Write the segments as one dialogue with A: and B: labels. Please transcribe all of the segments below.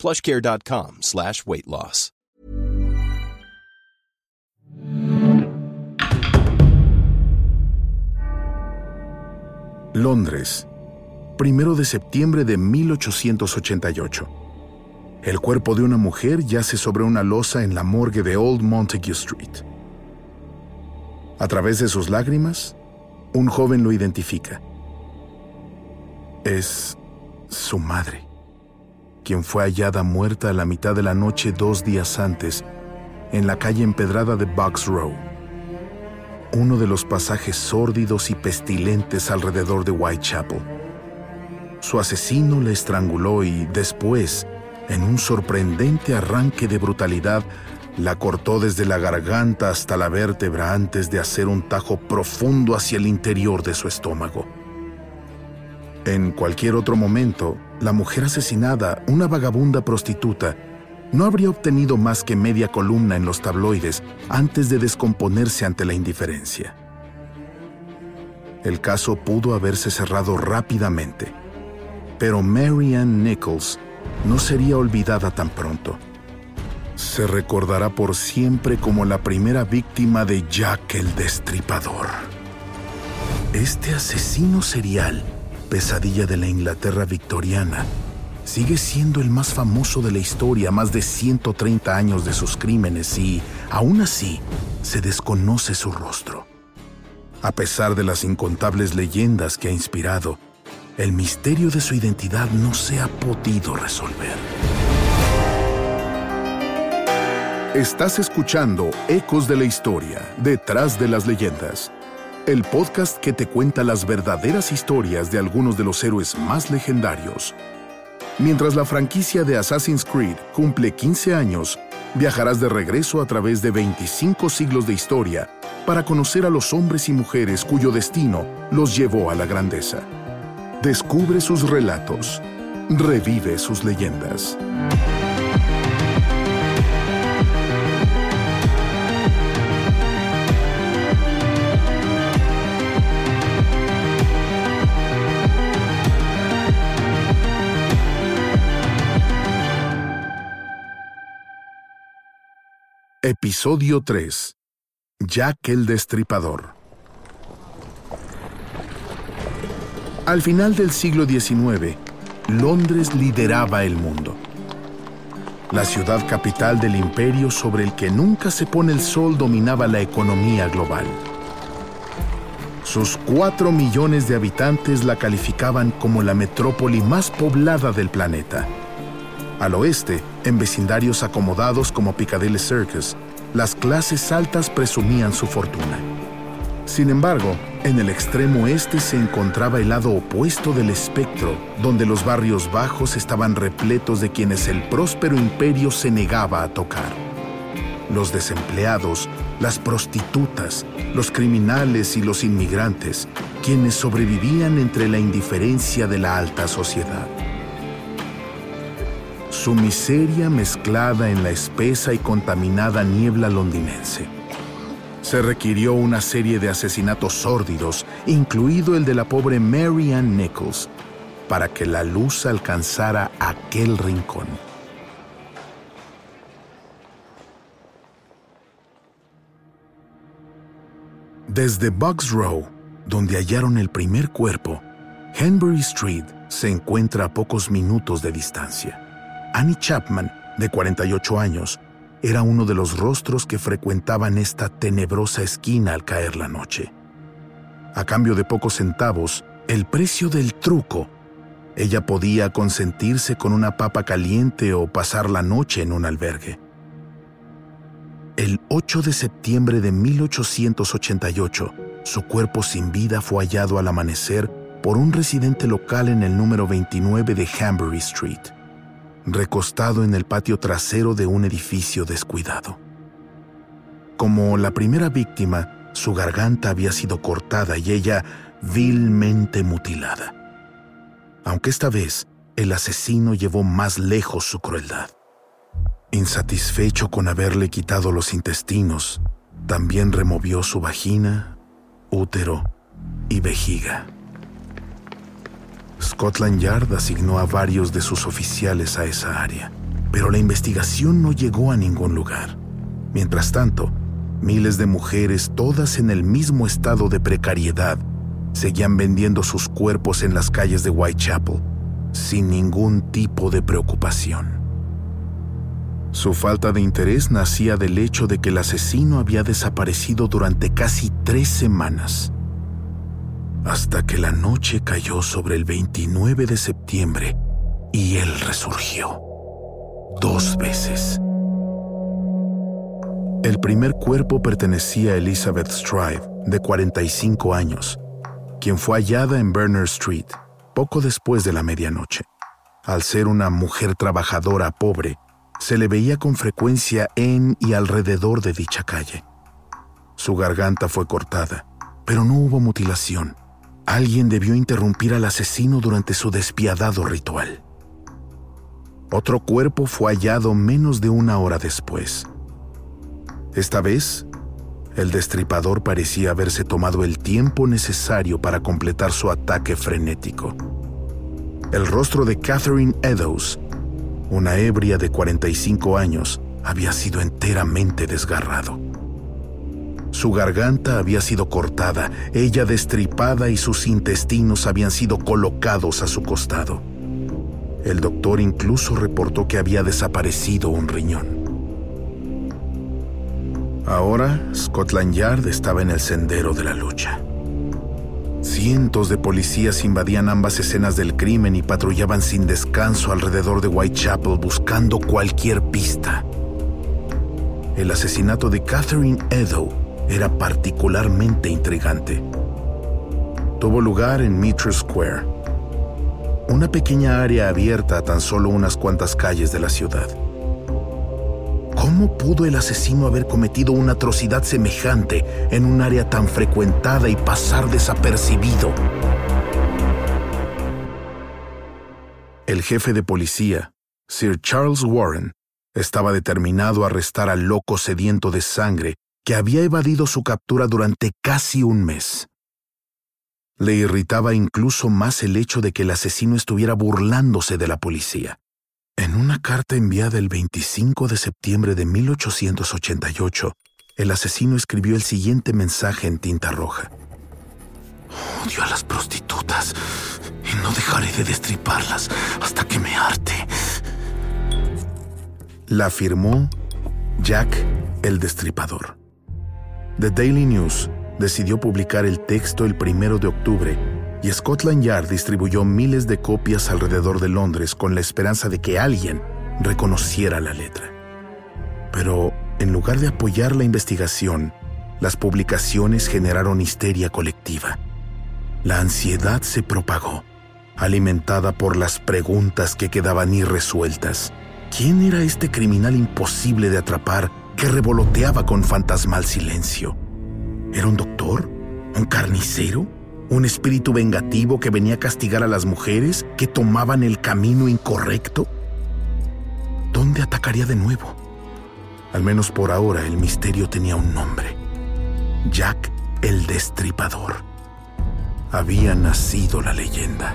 A: plushcare.com slash weight loss.
B: Londres, primero de septiembre de 1888. El cuerpo de una mujer yace sobre una losa en la morgue de Old Montague Street. A través de sus lágrimas, un joven lo identifica. Es su madre, fue hallada muerta a la mitad de la noche dos días antes en la calle empedrada de Box Row, uno de los pasajes sórdidos y pestilentes alrededor de Whitechapel. Su asesino la estranguló y después, en un sorprendente arranque de brutalidad, la cortó desde la garganta hasta la vértebra antes de hacer un tajo profundo hacia el interior de su estómago. En cualquier otro momento, la mujer asesinada, una vagabunda prostituta, no habría obtenido más que media columna en los tabloides antes de descomponerse ante la indiferencia. El caso pudo haberse cerrado rápidamente, pero Mary Ann Nichols no sería olvidada tan pronto. Se recordará por siempre como la primera víctima de Jack el Destripador. Este asesino serial, pesadilla de la Inglaterra victoriana, sigue siendo el más famoso de la historia más de 130 años de sus crímenes y, aún así, se desconoce su rostro. A pesar de las incontables leyendas que ha inspirado, el misterio de su identidad no se ha podido resolver. Estás escuchando Ecos de la Historia, detrás de las leyendas, el podcast que te cuenta las verdaderas historias de algunos de los héroes más legendarios Mientras la franquicia de Assassin's Creed cumple 15 años, viajarás de regreso a través de 25 siglos de historia para conocer a los hombres y mujeres cuyo destino los llevó a la grandeza. Descubre sus relatos, revive sus leyendas. Episodio 3. Jack el Destripador. Al final del siglo XIX, Londres lideraba el mundo. La ciudad capital del imperio sobre el que nunca se pone el sol dominaba la economía global. Sus cuatro millones de habitantes la calificaban como la metrópoli más poblada del planeta. Al oeste, en vecindarios acomodados como Piccadilly Circus, las clases altas presumían su fortuna. Sin embargo, en el extremo este se encontraba el lado opuesto del espectro, donde los barrios bajos estaban repletos de quienes el próspero imperio se negaba a tocar. Los desempleados, las prostitutas, los criminales y los inmigrantes, quienes sobrevivían entre la indiferencia de la alta sociedad su miseria mezclada en la espesa y contaminada niebla londinense. Se requirió una serie de asesinatos sórdidos, incluido el de la pobre Mary Ann Nichols, para que la luz alcanzara aquel rincón. Desde Bugs Row, donde hallaron el primer cuerpo, Henbury Street se encuentra a pocos minutos de distancia. Annie Chapman, de 48 años, era uno de los rostros que frecuentaban esta tenebrosa esquina al caer la noche. A cambio de pocos centavos, el precio del truco, ella podía consentirse con una papa caliente o pasar la noche en un albergue. El 8 de septiembre de 1888, su cuerpo sin vida fue hallado al amanecer por un residente local en el número 29 de Hambury Street. Recostado en el patio trasero de un edificio descuidado. Como la primera víctima, su garganta había sido cortada y ella vilmente mutilada. Aunque esta vez el asesino llevó más lejos su crueldad. Insatisfecho con haberle quitado los intestinos, también removió su vagina, útero y vejiga. Scotland Yard asignó a varios de sus oficiales a esa área, pero la investigación no llegó a ningún lugar. Mientras tanto, miles de mujeres, todas en el mismo estado de precariedad, seguían vendiendo sus cuerpos en las calles de Whitechapel, sin ningún tipo de preocupación. Su falta de interés nacía del hecho de que el asesino había desaparecido durante casi tres semanas, hasta que la noche cayó sobre el 29 de septiembre y él resurgió dos veces. El primer cuerpo pertenecía a Elizabeth Strive, de 45 años, quien fue hallada en Berners Street poco después de la medianoche. Al ser una mujer trabajadora pobre, se le veía con frecuencia en y alrededor de dicha calle. Su garganta fue cortada, pero no hubo mutilación. Alguien debió interrumpir al asesino durante su despiadado ritual. Otro cuerpo fue hallado menos de una hora después. Esta vez, el destripador parecía haberse tomado el tiempo necesario para completar su ataque frenético. El rostro de Catherine Eddowes una ebria de 45 años, había sido enteramente desgarrado. Su garganta había sido cortada, ella destripada y sus intestinos habían sido colocados a su costado. El doctor incluso reportó que había desaparecido un riñón. Ahora, Scotland Yard estaba en el sendero de la lucha. Cientos de policías invadían ambas escenas del crimen y patrullaban sin descanso alrededor de Whitechapel buscando cualquier pista. El asesinato de Catherine Edo era particularmente intrigante. Tuvo lugar en Mitre Square, una pequeña área abierta a tan solo unas cuantas calles de la ciudad. ¿Cómo pudo el asesino haber cometido una atrocidad semejante en un área tan frecuentada y pasar desapercibido? El jefe de policía, Sir Charles Warren, estaba determinado a arrestar al loco sediento de sangre que había evadido su captura durante casi un mes. Le irritaba incluso más el hecho de que el asesino estuviera burlándose de la policía. En una carta enviada el 25 de septiembre de 1888, el asesino escribió el siguiente mensaje en tinta roja. Odio a las prostitutas y no dejaré de destriparlas hasta que me harte. La firmó Jack el Destripador. The Daily News decidió publicar el texto el primero de octubre y Scotland Yard distribuyó miles de copias alrededor de Londres con la esperanza de que alguien reconociera la letra. Pero en lugar de apoyar la investigación, las publicaciones generaron histeria colectiva. La ansiedad se propagó, alimentada por las preguntas que quedaban irresueltas. ¿Quién era este criminal imposible de atrapar que revoloteaba con fantasmal silencio? ¿Era un doctor? ¿Un carnicero? un espíritu vengativo que venía a castigar a las mujeres que tomaban el camino incorrecto? ¿Dónde atacaría de nuevo? Al menos por ahora el misterio tenía un nombre. Jack el Destripador. Había nacido la leyenda.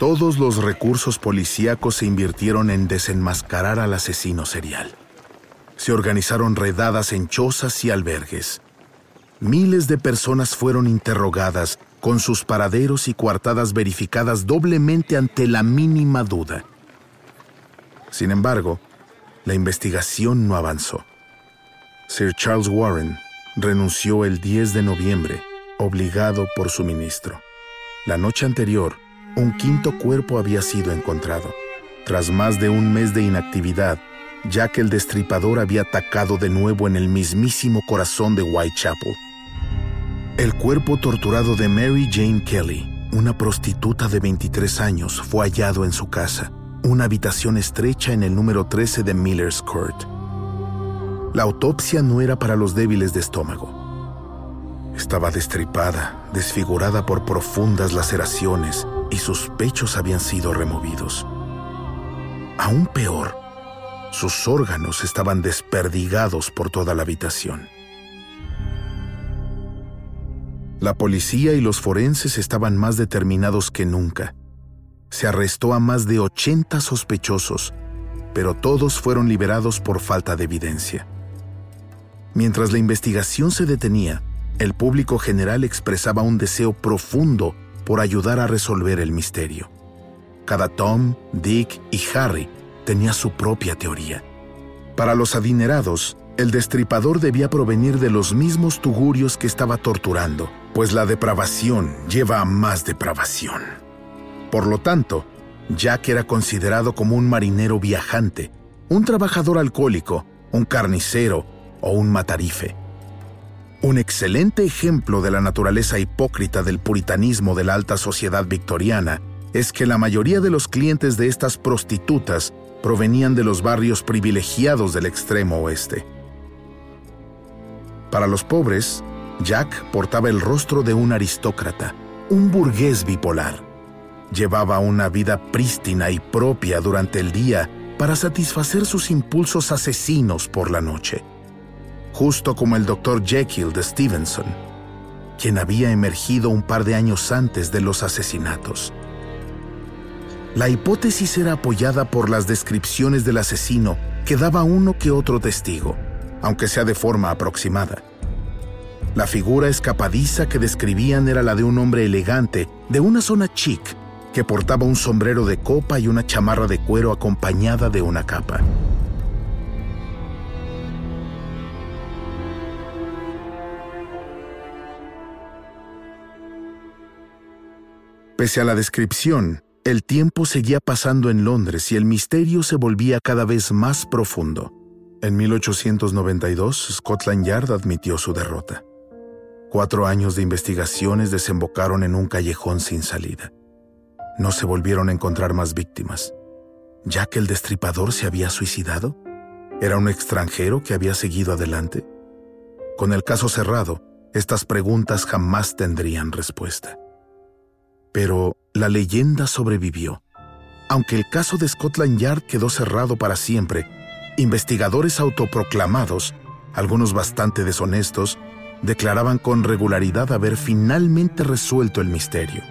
B: Todos los recursos policíacos se invirtieron en desenmascarar al asesino serial. Se organizaron redadas en chozas y albergues. Miles de personas fueron interrogadas, con sus paraderos y coartadas verificadas doblemente ante la mínima duda. Sin embargo, la investigación no avanzó. Sir Charles Warren renunció el 10 de noviembre, obligado por su ministro. La noche anterior, un quinto cuerpo había sido encontrado. Tras más de un mes de inactividad, ya que el destripador había atacado de nuevo en el mismísimo corazón de Whitechapel. El cuerpo torturado de Mary Jane Kelly, una prostituta de 23 años, fue hallado en su casa, una habitación estrecha en el número 13 de Miller's Court. La autopsia no era para los débiles de estómago. Estaba destripada, desfigurada por profundas laceraciones y sus pechos habían sido removidos. Aún peor, sus órganos estaban desperdigados por toda la habitación. La policía y los forenses estaban más determinados que nunca. Se arrestó a más de 80 sospechosos, pero todos fueron liberados por falta de evidencia. Mientras la investigación se detenía, el público general expresaba un deseo profundo por ayudar a resolver el misterio. Cada Tom, Dick y Harry tenía su propia teoría. Para los adinerados, el destripador debía provenir de los mismos tugurios que estaba torturando, pues la depravación lleva a más depravación. Por lo tanto, Jack era considerado como un marinero viajante, un trabajador alcohólico, un carnicero o un matarife. Un excelente ejemplo de la naturaleza hipócrita del puritanismo de la alta sociedad victoriana es que la mayoría de los clientes de estas prostitutas provenían de los barrios privilegiados del extremo oeste. Para los pobres, Jack portaba el rostro de un aristócrata, un burgués bipolar. Llevaba una vida prístina y propia durante el día para satisfacer sus impulsos asesinos por la noche justo como el Dr. Jekyll de Stevenson, quien había emergido un par de años antes de los asesinatos. La hipótesis era apoyada por las descripciones del asesino que daba uno que otro testigo, aunque sea de forma aproximada. La figura escapadiza que describían era la de un hombre elegante de una zona chic que portaba un sombrero de copa y una chamarra de cuero acompañada de una capa. Pese a la descripción, el tiempo seguía pasando en Londres y el misterio se volvía cada vez más profundo. En 1892, Scotland Yard admitió su derrota. Cuatro años de investigaciones desembocaron en un callejón sin salida. No se volvieron a encontrar más víctimas. ¿Ya que el destripador se había suicidado? ¿Era un extranjero que había seguido adelante? Con el caso cerrado, estas preguntas jamás tendrían respuesta. Pero la leyenda sobrevivió. Aunque el caso de Scotland Yard quedó cerrado para siempre, investigadores autoproclamados, algunos bastante deshonestos, declaraban con regularidad haber finalmente resuelto el misterio.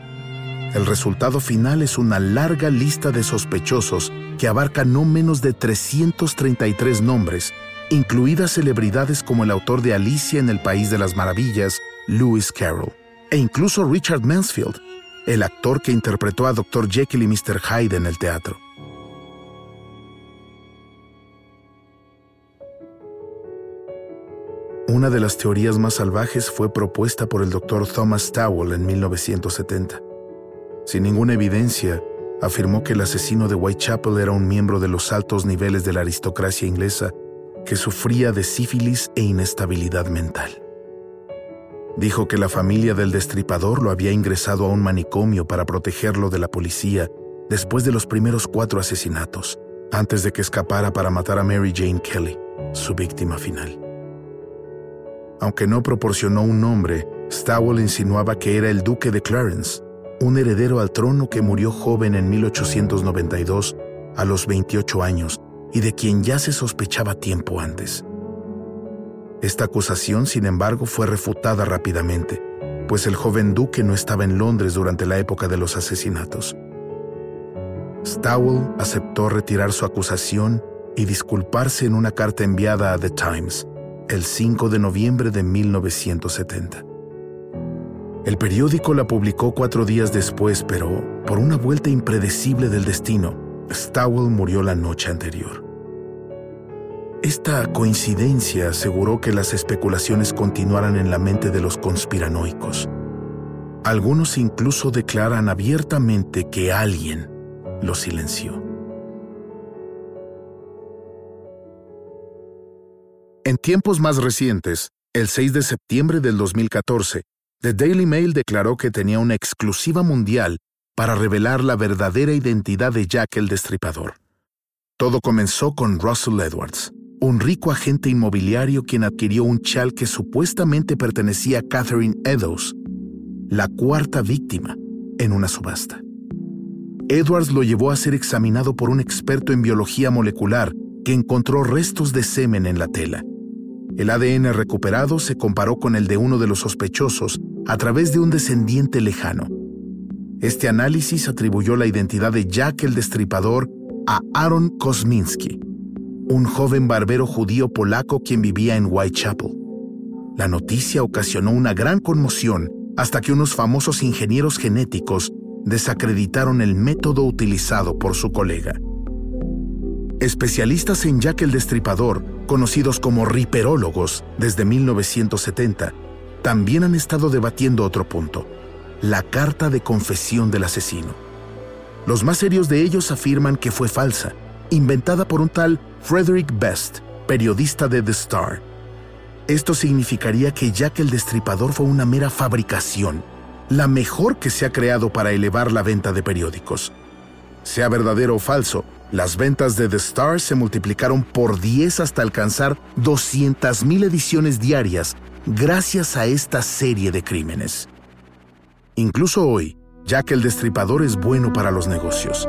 B: El resultado final es una larga lista de sospechosos que abarca no menos de 333 nombres, incluidas celebridades como el autor de Alicia en el País de las Maravillas, Lewis Carroll, e incluso Richard Mansfield, el actor que interpretó a Dr. Jekyll y Mr. Hyde en el teatro. Una de las teorías más salvajes fue propuesta por el Dr. Thomas Towell en 1970. Sin ninguna evidencia, afirmó que el asesino de Whitechapel era un miembro de los altos niveles de la aristocracia inglesa que sufría de sífilis e inestabilidad mental. Dijo que la familia del destripador lo había ingresado a un manicomio para protegerlo de la policía después de los primeros cuatro asesinatos, antes de que escapara para matar a Mary Jane Kelly, su víctima final. Aunque no proporcionó un nombre, Stowell insinuaba que era el duque de Clarence, un heredero al trono que murió joven en 1892 a los 28 años y de quien ya se sospechaba tiempo antes. Esta acusación, sin embargo, fue refutada rápidamente, pues el joven duque no estaba en Londres durante la época de los asesinatos. Stowell aceptó retirar su acusación y disculparse en una carta enviada a The Times el 5 de noviembre de 1970. El periódico la publicó cuatro días después, pero por una vuelta impredecible del destino, Stowell murió la noche anterior. Esta coincidencia aseguró que las especulaciones continuaran en la mente de los conspiranoicos. Algunos incluso declaran abiertamente que alguien lo silenció. En tiempos más recientes, el 6 de septiembre del 2014, The Daily Mail declaró que tenía una exclusiva mundial para revelar la verdadera identidad de Jack el Destripador. Todo comenzó con Russell Edwards, un rico agente inmobiliario quien adquirió un chal que supuestamente pertenecía a Catherine Eddowes, la cuarta víctima, en una subasta. Edwards lo llevó a ser examinado por un experto en biología molecular que encontró restos de semen en la tela. El ADN recuperado se comparó con el de uno de los sospechosos a través de un descendiente lejano. Este análisis atribuyó la identidad de Jack el Destripador a Aaron Kosminski, un joven barbero judío polaco quien vivía en Whitechapel. La noticia ocasionó una gran conmoción hasta que unos famosos ingenieros genéticos desacreditaron el método utilizado por su colega. Especialistas en Jack el Destripador, conocidos como riperólogos desde 1970, también han estado debatiendo otro punto, la carta de confesión del asesino. Los más serios de ellos afirman que fue falsa, inventada por un tal Frederick Best, periodista de The Star. Esto significaría que Jack el Destripador fue una mera fabricación, la mejor que se ha creado para elevar la venta de periódicos. Sea verdadero o falso, las ventas de The Star se multiplicaron por 10 hasta alcanzar 200.000 ediciones diarias gracias a esta serie de crímenes. Incluso hoy, Jack el Destripador es bueno para los negocios.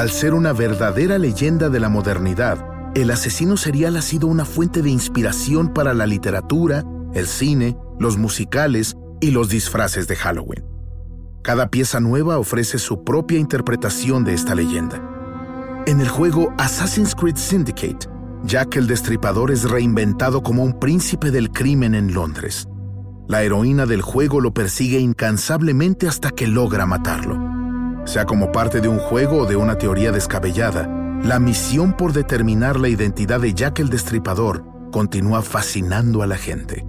B: Al ser una verdadera leyenda de la modernidad, el asesino serial ha sido una fuente de inspiración para la literatura, el cine, los musicales y los disfraces de Halloween. Cada pieza nueva ofrece su propia interpretación de esta leyenda. En el juego Assassin's Creed Syndicate, Jack el Destripador es reinventado como un príncipe del crimen en Londres. La heroína del juego lo persigue incansablemente hasta que logra matarlo. Sea como parte de un juego o de una teoría descabellada, la misión por determinar la identidad de Jack el Destripador continúa fascinando a la gente.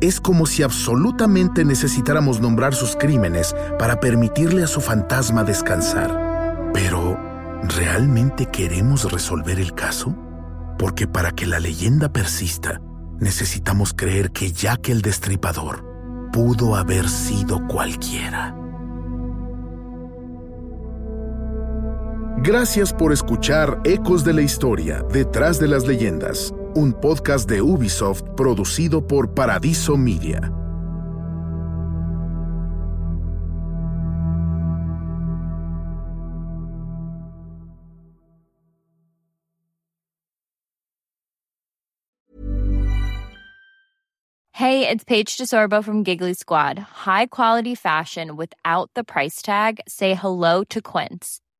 B: Es como si absolutamente necesitáramos nombrar sus crímenes para permitirle a su fantasma descansar. Pero, ¿Realmente queremos resolver el caso? Porque para que la leyenda persista, necesitamos creer que Jack el Destripador pudo haber sido cualquiera. Gracias por escuchar Ecos de la Historia, Detrás de las Leyendas, un podcast de Ubisoft producido por Paradiso Media.
C: Hey, it's Paige DeSorbo from Giggly Squad. High quality fashion without the price tag. Say hello to Quince.